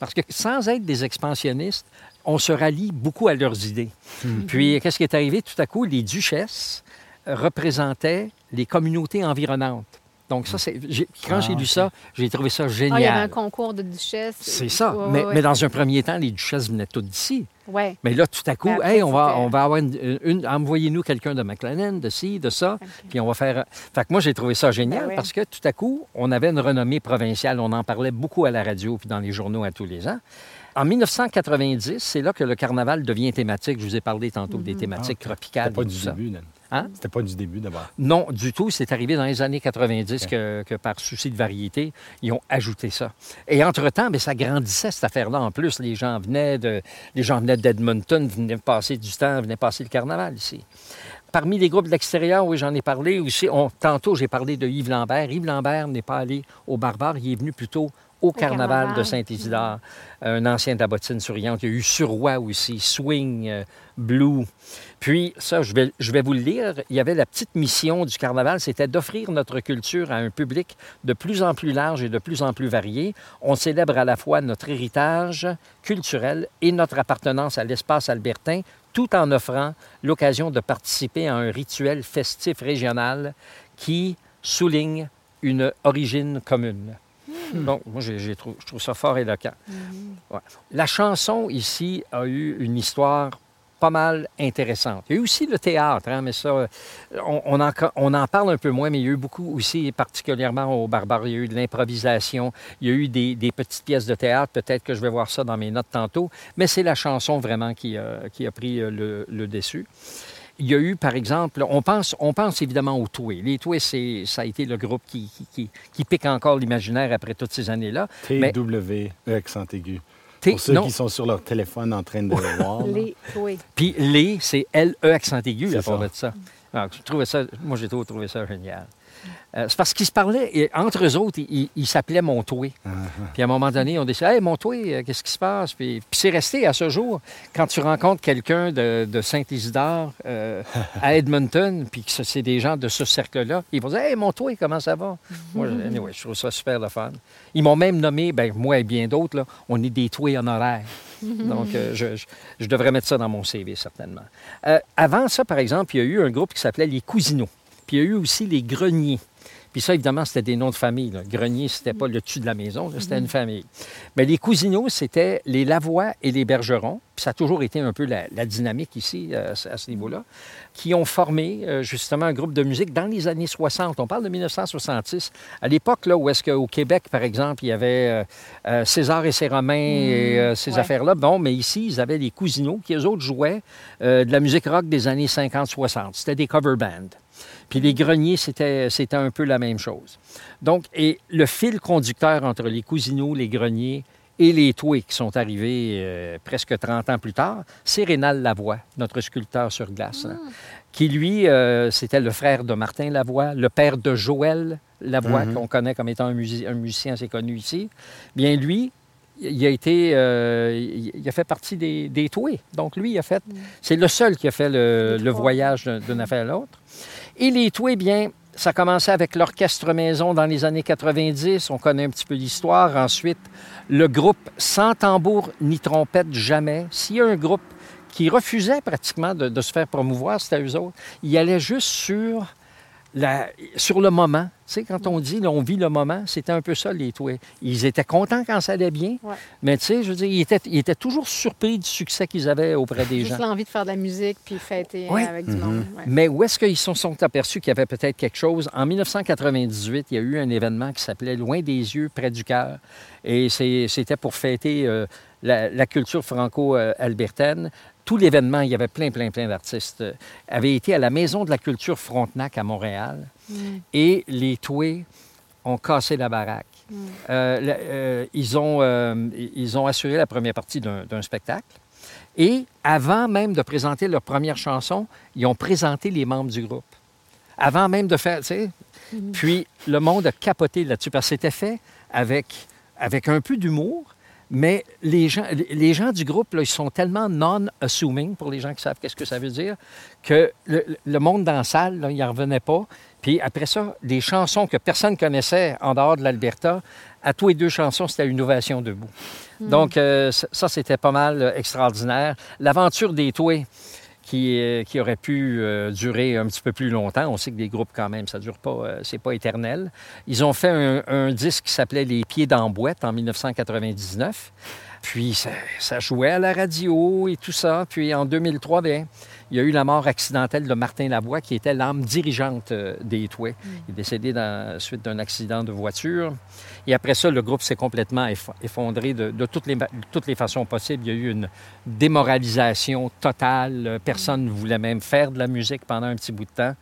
Parce que sans être des expansionnistes, on se rallie beaucoup à leurs idées. Hmm. Puis, qu'est-ce qui est arrivé? Tout à coup, les duchesses représentaient les communautés environnantes. Donc, ça, c'est. Quand j'ai ah, lu ça, j'ai trouvé ça génial. Ah, il y avait un concours de duchesses. C'est ça. mais, mais, dans un premier temps, les duchesses venaient toutes d'ici. Oui. Mais là, tout à coup, hey, on va, on va avoir une. Envoyez-nous quelqu'un de McLennan, de ci, de ça, puis on va faire. Fait que moi, j'ai trouvé ça génial ben parce que tout à coup, on avait une renommée provinciale. On en parlait beaucoup à la radio puis dans les journaux à tous les ans. En 1990, c'est là que le carnaval devient thématique. Je vous ai parlé tantôt des mhm. thématiques ah, tropicales. Pas du début, Hein? C'était pas du début d'abord. Non, du tout. C'est arrivé dans les années 90 que, par souci de variété, ils ont ajouté ça. Et entre-temps, bien, ça grandissait, cette affaire-là. En plus, les gens venaient de, les gens venaient d'Edmonton, venaient passer du temps, venaient passer le carnaval ici. Parmi les groupes de l'extérieur, oui, j'en ai parlé aussi. tantôt, j'ai parlé de Yves Lambert. Yves Lambert n'est pas allé au Barbare, il est venu plutôt au, carnaval, de Saint-Isidore, un ancien bottine souriante. Il y a eu Surroi aussi, Swing, euh, Blue. Puis, ça, je vais, je vais vous le lire. Il y avait la petite mission du carnaval, c'était d'offrir notre culture à un public de plus en plus large et de plus en plus varié. On célèbre à la fois notre héritage culturel et notre appartenance à l'espace albertain, tout en offrant l'occasion de participer à un rituel festif régional qui souligne une origine commune. Donc, moi, trou- je trouve ça fort éloquent. Ouais. La chanson, ici, a eu une histoire pas mal intéressante. Il y a eu aussi le théâtre, hein, mais ça, on, on en, on en parle un peu moins, mais il y a eu beaucoup aussi, particulièrement au Barbare, il y a eu de l'improvisation, il y a eu des, des petites pièces de théâtre, peut-être que je vais voir ça dans mes notes tantôt, mais c'est la chanson vraiment qui a, qui a pris euh, le, le dessus. Il y a eu, par exemple, on pense, on pense évidemment aux Toués. Les Toués, c'est, ça a été le groupe qui, qui, qui- qui pique encore l'imaginaire après toutes ces années-là. Mais- T-W, E accent aigu. T- Pour ceux non. qui sont sur leur téléphone en train de le <laughs> voir. là. Les, oui. Puis les, c'est L-E accent aigu, C'est à part ça. de ça. Alors, je trouvais ça. Moi, j'ai toujours trouvé ça génial. Euh, c'est parce qu'ils se parlaient, et entre eux autres, ils, s'appelaient Montoué. Puis à un moment donné, on décidait Hey, Montoué, euh, qu'est-ce qui se passe? Puis, puis c'est resté à ce jour. Quand tu rencontres quelqu'un de, de Saint-Isidore euh, à <laughs> Edmonton, puis que ce- c'est des gens de ce cercle-là, ils vont dire Hey, Montoué, comment ça va? Moi, je- <laughs> anyway, je trouve ça super le fun. Ils m'ont même nommé, ben, moi et bien d'autres, on est des Toués honoraires. <laughs> Donc, euh, je, je- je devrais mettre ça dans mon CV, certainement. Avant ça, par exemple, il y a eu un groupe qui s'appelait les Cousineaux. Puis il y a eu aussi les Greniers. Puis ça, évidemment, c'était des noms de famille. Là. Grenier, c'était pas le dessus de la maison, c'était une famille. Mais les Cousineaux, c'était les Lavoie et les Bergerons. Puis ça a toujours été un peu la, la dynamique ici, euh, à ce- à ce niveau-là, qui ont formé euh, justement un groupe de musique dans les années 60. On parle de 1966. À l'époque, là, où est-ce qu'au Québec, par exemple, il y avait euh, César et ses Romains et euh, ces ouais. affaires-là. Bon, mais ici, ils avaient les Cousineaux qui, eux autres, jouaient de la musique rock des années 50-60. C'était des cover bands. Puis les greniers, c'était, un peu la même chose. Donc, et le fil conducteur entre les Cousineaux, les greniers et les Toués qui sont arrivés euh, presque 30 ans plus tard, c'est Rénal Lavoie, notre sculpteur sur glace, hein, qui lui, euh, c'était le frère de Martin Lavoie, le père de Joël Lavoie, qu'on connaît comme étant un, musi- un musicien assez connu ici. Bien, lui, il a été, euh, il a fait partie des, des Toués. Donc, lui, il a fait, c'est le seul qui a fait le, le voyage d'un- d'une affaire à l'autre. Et les Toués, bien, ça commençait avec l'orchestre maison dans les années 90. On connaît un petit peu l'histoire. Ensuite, le groupe sans tambour ni trompette jamais. S'il y a un groupe qui refusait pratiquement de, de se faire promouvoir, c'était eux autres. Ils allaient juste sur, la, sur le moment. Tu sais, quand on dit, là, on vit le moment, c'était un peu ça, les Toués. Ils étaient contents quand ça allait bien, Ouais. mais tu sais, je veux dire, ils étaient, ils étaient toujours surpris du succès qu'ils avaient auprès des Juste gens. l'envie de faire de la musique puis fêter Oui. avec du monde. ouais. Mais où est-ce qu'ils se sont aperçus qu'il y avait peut-être quelque chose? En 1998, il y a eu un événement qui s'appelait Loin des yeux, près du cœur. Et c'est- c'était pour fêter euh, la, la culture franco-albertaine. Tout l'événement, il y avait plein, plein, plein d'artistes, euh, avait été à la Maison de la culture Frontenac à Montréal. Et les Toués ont cassé la baraque. Euh, la- euh, ils, ont, euh, ils ont assuré la première partie d'un spectacle. Et avant même de présenter leur première chanson, ils ont présenté les membres du groupe. Avant même de faire, tu sais. Puis le monde a capoté là-dessus parce que c'était fait avec, avec un peu d'humour, mais les gens, les gens du groupe, là, ils sont tellement non-assuming, pour les gens qui savent qu'est-ce que ça veut dire, que le, le monde dans la salle, là, il n'en revenait pas. Puis après ça, des chansons que personne connaissait en dehors de l'Alberta, à tous les deux chansons, c'était une ovation debout. Donc, euh, ça, ça, c'était pas mal euh, extraordinaire. L'aventure des Toués, qui, aurait pu euh, durer un petit peu plus longtemps. On sait que des groupes, quand même, ça dure pas, euh, c'est pas éternel. Ils ont fait un, un disque qui s'appelait Les Pieds d'Emboîte en 1999. Puis ça, ça jouait à la radio et tout ça. Puis en 2003, bien, il y a eu la mort accidentelle de Martin Lavoie, qui était l'âme dirigeante euh, des Toués. Il est décédé dans, suite d'un accident de voiture. Et après ça, le groupe s'est complètement eff- effondré de, de toutes, les, de toutes les façons possibles. Il y a eu une démoralisation totale. Personne ne voulait même faire de la musique pendant un petit bout de temps.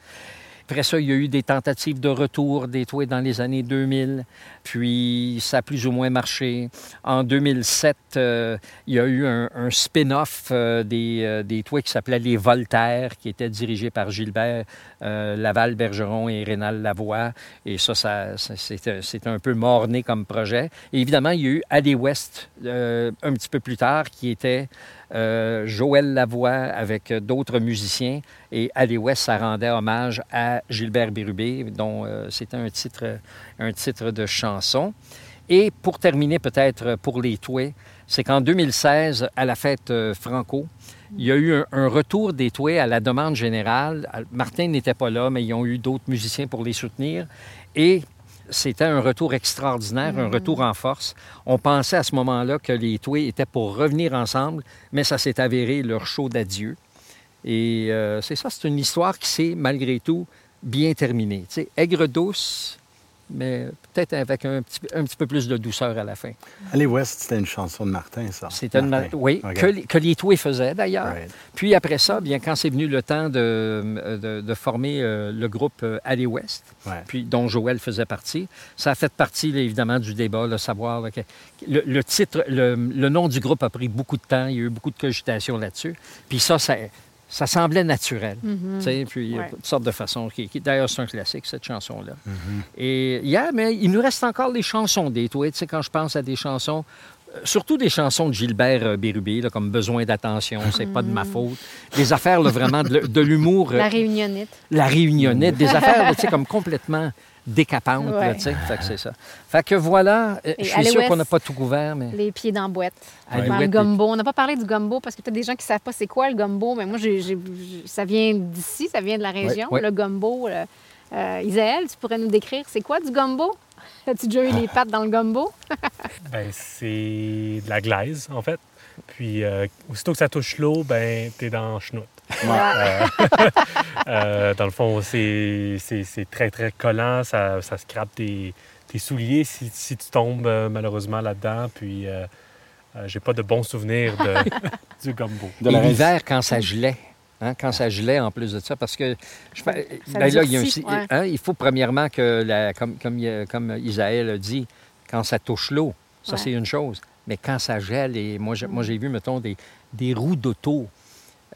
Après ça, il y a eu des tentatives de retour des Toués dans les années 2000, puis ça a plus ou moins marché. En 2007, euh, il y a eu un, spin-off euh, des, euh, Toués qui s'appelait Les Voltaires, qui était dirigé par Gilbert euh, Laval-Bergeron et Rénal Lavoie. Et ça, ça, c'était un peu morné comme projet. Et évidemment, il y a eu Alley West un petit peu plus tard, qui était euh, Joël Lavoie avec euh, d'autres musiciens. Et Alley West, ça rendait hommage à Gilbert Bérubé, dont euh, c'était un titre, un titre de chanson. Et pour terminer, peut-être pour les Toués, c'est qu'en 2016, à la fête Franco, il y a eu un, un retour des Touets à la demande générale. Martin n'était pas là, mais ils ont eu d'autres musiciens pour les soutenir. Et c'était un retour extraordinaire, un retour en force. On pensait à ce moment-là que les Touets étaient pour revenir ensemble, mais ça s'est avéré leur show d'adieu. Et euh, c'est ça, c'est une histoire qui s'est, malgré tout, bien terminée. Tu sais, aigre douce, mais peut-être avec un petit, un petit peu plus de douceur à la fin. Aller West, c'était une chanson de Martin, ça. C'était une... Martin. Oui, que, les- que les Toués faisaient d'ailleurs. Right. Puis après ça, bien, quand c'est venu le temps de, de- de former euh, le groupe euh, Aller West, Ouais. puis dont Joël faisait partie, ça a fait partie là, évidemment du débat, de savoir là, que- le, le titre, le, le nom du groupe a pris beaucoup de temps, il y a eu beaucoup de cogitation là-dessus. Puis ça, ça, ça semblait naturel. tu sais, Puis il y a Ouais. toutes sortes de façons. Qui, qui- D'ailleurs, c'est un classique, cette chanson-là. Et hier, mais il nous reste encore les chansons des sais, quand je pense à des chansons, euh, surtout des chansons de Gilbert euh, Bérubé, là, comme Besoin d'attention, c'est pas de ma faute. Des affaires là, vraiment de, de l'humour, euh, La réunionnite. la réunionnette, des <laughs> affaires là, tu sais, comme complètement Ouais. tu sais. Fait que c'est ça. Fait que voilà, euh, Et je suis sûr qu'on n'a pas tout couvert, mais Les pieds dans la boîte. Dans le gumbo. On n'a pas parlé du gumbo parce que peut-être des gens qui ne savent pas c'est quoi le gumbo. Mais moi, ça vient d'ici, ça vient de la région. ouais. Le gumbo. euh, euh, Isaël, tu pourrais nous décrire c'est quoi du gumbo? <laughs> As-tu déjà eu les pattes dans le gumbo? <laughs> Ben, c'est de la glaise, en fait. Puis, euh, aussitôt que ça touche l'eau, ben, t'es dans chenoute. Euh, <laughs> euh, dans le fond, c'est c'est- c'est très, très collant. Ça, ça scrape tes, tes souliers si, si tu tombes euh, malheureusement là-dedans. Puis, euh, euh, j'ai pas de bons souvenirs de, <laughs> du gumbo. De l'hiver, quand ça gelait. hein, quand ça gelait en plus de ça, parce que je ben là, il, y a un- durcit, ouais. hein, il faut premièrement que, la- comme, comme, comme Isaël a dit, quand ça touche l'eau, ça Ouais. c'est une chose. Mais quand ça gèle, et moi j'ai vu, mettons, des, des roues d'auto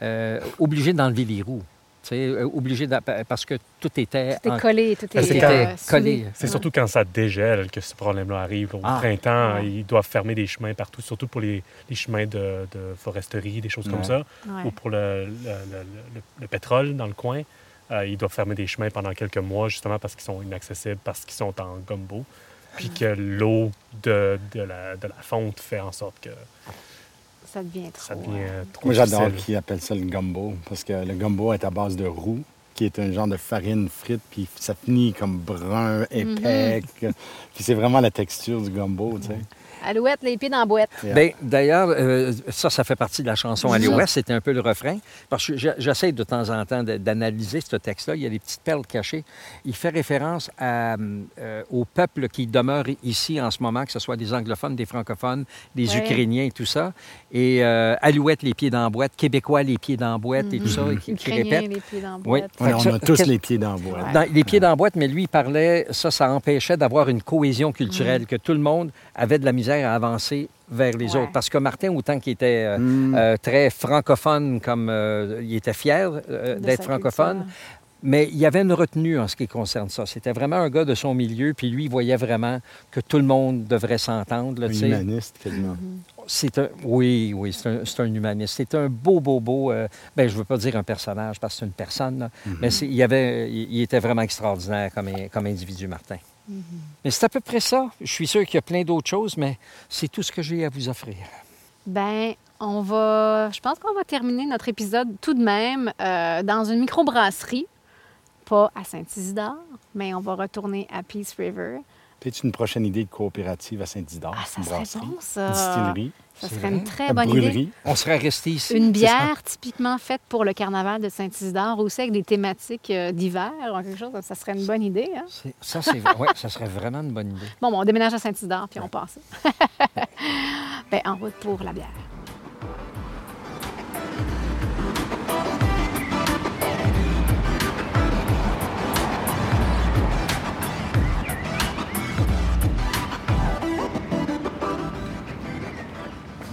euh, obligées d'enlever les roues. Euh, obligées d'a- parce que tout était, Tout est collé, tout est C'était euh, collé. C'est surtout quand ça dégèle que ce problème-là arrive. Au Ah. printemps, Ouais. ils doivent fermer des chemins partout, surtout pour les, les chemins de, de foresterie, des choses comme ça. Ouais. ou pour le, le- le- le- le pétrole dans le coin. Euh, ils doivent fermer des chemins pendant quelques mois, justement parce qu'ils sont inaccessibles, parce qu'ils sont en gumbo. Puis que l'eau de, de la, de la fonte fait en sorte que Ça devient trop. ça devient euh, trop Moi, j'adore qu'ils appellent ça le gumbo, parce que le gumbo est à base de roux, qui est un genre de farine frite, puis ça finit comme brun, épais. Mhm. Puis c'est vraiment la texture du gumbo, tu sais. Alouette, les pieds dans la boîte. Yeah. Bien, d'ailleurs, euh, ça, ça fait partie de la chanson Mhm. l'Ouest. C'était un peu le refrain. Parce que j'essaie de temps en temps d'analyser ce texte-là. Il y a des petites perles cachées. Il fait référence à, euh, au peuple qui demeure ici en ce moment, que ce soit des anglophones, des francophones, des Ouais. Ukrainiens et tout ça. Et euh, Alouette, les pieds dans la boîte. Québécois, les pieds dans la boîte et tout ça, qui, qui Ukrainiens, répète. les pieds dans la Oui. boîte. Ouais, que on ça- a tous les pieds dans la boîte. Ouais. dans les pieds dans la boîte, mais lui, il parlait, ça, ça empêchait d'avoir une cohésion culturelle, que tout le monde avait de la misère à avancer vers les Ouais. autres. Parce que Martin, autant qu'il était euh, Mm. euh, très francophone, comme euh, il était fier euh, d'être francophone, culture. mais il y avait une retenue en ce qui concerne ça. C'était vraiment un gars de son milieu, puis lui, il voyait vraiment que tout le monde devrait s'entendre. Un humaniste, quasiment. C'est un, oui, oui, c'est un, c'est un humaniste. C'est un beau, beau, beau. euh, ben, je veux pas dire un personnage parce que c'est une personne, là, mais il, y avait, il, il était vraiment extraordinaire comme, comme individu, Martin. Mais c'est à peu près ça. Je suis sûr qu'il y a plein d'autres choses, mais c'est tout ce que j'ai à vous offrir. Ben, on va. Je pense qu'on va terminer notre épisode tout de même euh, dans une microbrasserie. Pas à Saint-Isidore, mais on va retourner à Peace River. Peut-être une prochaine idée de coopérative à Saint-Isidore. Ah, ça une serait brasserie, bon, ça. distillerie, Ça serait vrai? une très bonne idée. On serait resté ici. Une bière typiquement faite pour le carnaval de Saint-Isidore, aussi avec des thématiques euh, d'hiver ou quelque chose, ça serait une bonne idée. hein? C'est- Ça, c'est ouais, ça serait vraiment une bonne idée. Bon, bon, on déménage à Saint-Isidore, puis on passe. <laughs> ben, en route pour la bière.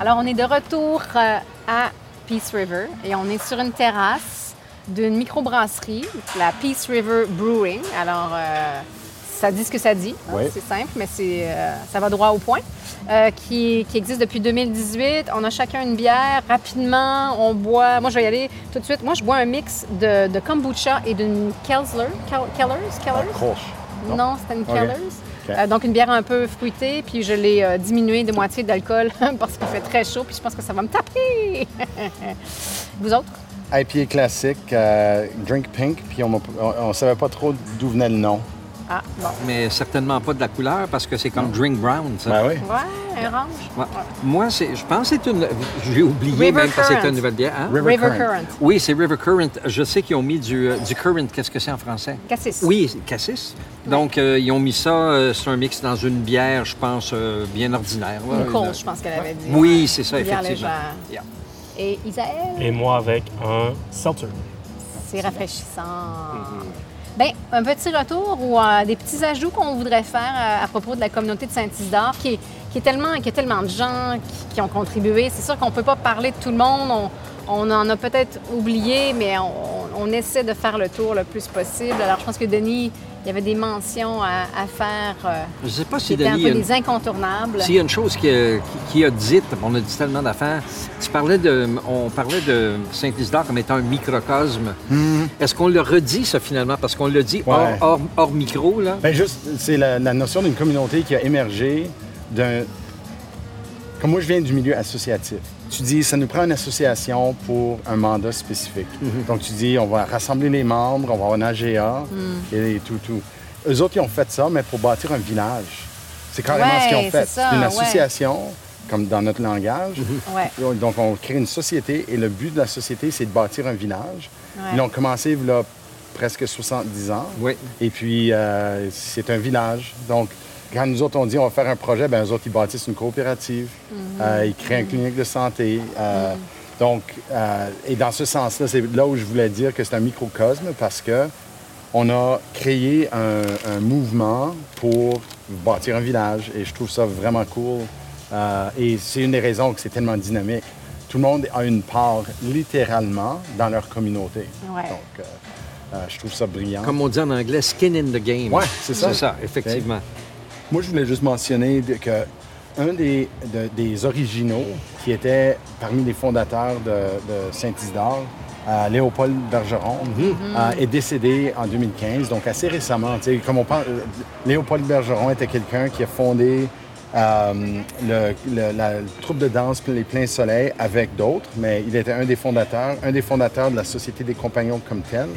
Alors, on est de retour euh, à Peace River et on est sur une terrasse d'une microbrasserie, la Peace River Brewing. Alors, euh, ça dit ce que ça dit. hein, Oui. C'est simple, mais c'est, euh, ça va droit au point. Euh, qui, qui existe depuis 2018. On a chacun une bière. Rapidement, on boit. Moi, je vais y aller tout de suite. Moi, je bois un mix de, de kombucha et d'une Kelsler. Kel- Kellers? Kellers? Croche. Non, c'était une Ok. Euh, donc, une bière un peu fruitée, puis je l'ai euh, diminuée de moitié d'alcool <laughs> parce qu'il fait très chaud, puis je pense que ça va me taper. <laughs> Vous autres? IPA classique, euh, Drink Pink, puis on ne savait pas trop d'où venait le nom. Ah, bon. Mais certainement pas de la couleur parce que c'est comme Drink Brown, ça. Ben oui. Ouais, orange. Ouais. Moi, c'est, je pense que c'est une. J'ai oublié River même que c'était Current. une nouvelle bière. hein? River River Current. Current. Oui, c'est River Current. Je sais qu'ils ont mis du, euh, du current. Qu'est-ce que c'est en français? Cassis. Oui, c'est cassis. Donc, euh, ils ont mis ça, euh, c'est un mix dans une bière, je pense, euh, bien ordinaire. là. Une je pense qu'elle avait dit. Oui, c'est ça, Une bière effectivement. Yeah. Et Isaël, Et moi avec un seltzer. c'est rafraîchissant. Bien, un petit retour ou euh, des petits ajouts qu'on voudrait faire euh, à propos de la communauté de Saint-Isidore, qui est, qui est tellement, qui a tellement de gens qui, ont contribué. C'est sûr qu'on ne peut pas parler de tout le monde. On, on en a peut-être oublié, mais on, on essaie de faire le tour le plus possible. Alors, je pense que Denis, il y avait des mentions à, à faire euh, Je ne sais pas si étaient un Denis. peu une- des incontournables. S'il y a une chose qui a, qui- qui a dite, on a dit tellement d'affaires, tu parlais de, on parlait de Saint-Isidore comme étant un microcosme. Est-ce qu'on le redit, ça, finalement? Parce qu'on l'a dit hors, Ouais. hors- hors micro, là. Ben juste, c'est la, la notion d'une communauté qui a émergé d'un... Comme moi, je viens du milieu associatif. Tu dis, ça nous prend une association pour un mandat spécifique. Donc, tu dis, on va rassembler les membres, on va avoir un AGA et tout, tout. Eux autres, ils ont fait ça, mais pour bâtir un village. C'est carrément Ouais, ce qu'ils ont fait. c'est ça, une ouais. association, comme dans notre langage. Ouais. Donc, on crée une société et le but de la société, c'est de bâtir un village. Ils ont commencé il y a presque 70 ans. Oui. Et puis, euh, c'est un village. Donc, quand nous autres, on dit on va faire un projet, bien, eux autres, ils bâtissent une coopérative. Euh, ils créent une clinique de santé. Euh, Donc, euh, et dans ce sens-là, c'est là où je voulais dire que c'est un microcosme parce que on a créé un, un mouvement pour bâtir un village et je trouve ça vraiment cool. Euh, et c'est une des raisons que c'est tellement dynamique. Tout le monde a une part littéralement dans leur communauté. Ouais. Donc, euh, euh, je trouve ça brillant. Comme on dit en anglais, skin in the game. Ouais, c'est ça. C'est ça, effectivement. Moi, je voulais juste mentionner que un des, de- des originaux qui était parmi les fondateurs de, de Saint-Isidore, euh, Léopold Bergeron, euh, est décédé en 2015, donc assez récemment. Comme on parle, Léopold Bergeron était quelqu'un qui a fondé euh, le, le- la troupe de danse Les Pleins Soleil avec d'autres, mais il était un des fondateurs, un des fondateurs de la Société des Compagnons comme tel,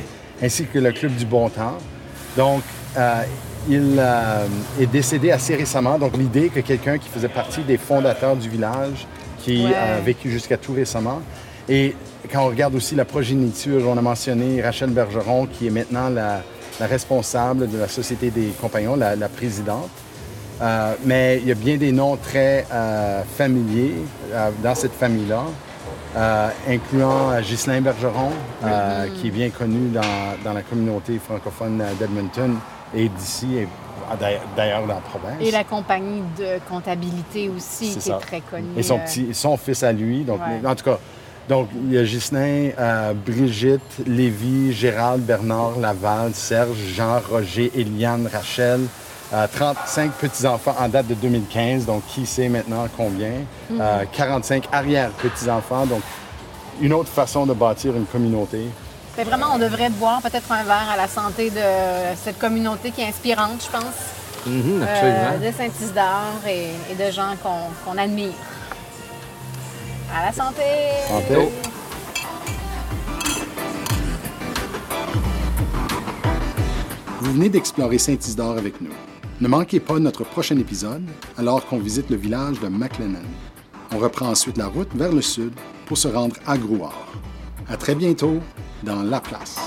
ainsi que le Club du Bon Temps. Donc, il euh, est décédé assez récemment. Donc, l'idée que quelqu'un qui faisait partie des fondateurs du village, qui Ouais. a vécu jusqu'à tout récemment, et quand on regarde aussi la progéniture, on a mentionné Rachel Bergeron, qui est maintenant la, la responsable de la Société des Compagnons, la, la présidente. Euh, mais il y a bien des noms très euh, familiers dans cette famille-là, euh, incluant Ghislain Bergeron, euh, qui est bien connu dans, dans la communauté francophone d'Edmonton et d'ici, et d'ailleurs- dans la province. Et la compagnie de comptabilité aussi, C'est qui ça. est très connue. Et son, euh, petit, son fils à lui. Donc, Ouais. En tout cas, donc, il y a Ghislain, euh, Brigitte, Lévi, Gérald, Bernard, Laval, Serge, Jean, Roger, Eliane, Rachel. euh, 35 petits-enfants en date de 2015, donc qui sait maintenant combien? Mhm. Euh, 45 arrière-petits-enfants, donc une autre façon de bâtir une communauté. Mais vraiment, on devrait boire peut-être un verre à la santé de cette communauté qui est inspirante, je pense, Mhm, euh, absolument. de Saint-Isidore et, et de gens qu'on qu'on admire. À la santé! Santé. Vous venez d'explorer Saint-Isidore avec nous. Ne manquez pas notre prochain épisode alors qu'on visite le village de McLennan. On reprend ensuite la route vers le sud pour se rendre à Grouard. À très bientôt dans La Place.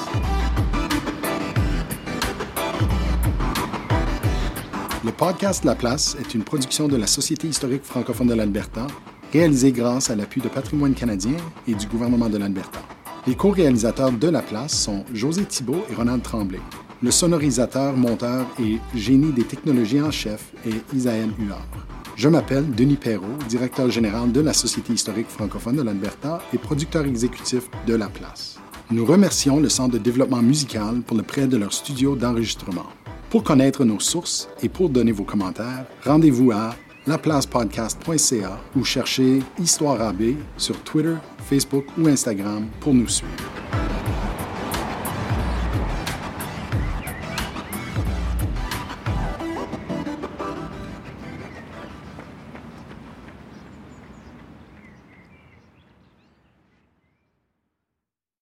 Le podcast La Place est une production de la Société historique francophone de l'Alberta, réalisée grâce à l'appui de Patrimoine canadien et du gouvernement de l'Alberta. Les co-réalisateurs de La Place sont José Thibault et Ronald Tremblay. Le sonorisateur, monteur et génie des technologies en chef est Isaël Huard. Je m'appelle Denis Perrault, directeur général de la Société historique francophone de l'Alberta et producteur exécutif de La Place. Nous remercions le Centre de développement musical pour le prêt de leur studio d'enregistrement. Pour connaître nos sources et pour donner vos commentaires, rendez-vous à laplacepodcast.ca ou cherchez Histoire AB sur Twitter, Facebook ou Instagram pour nous suivre.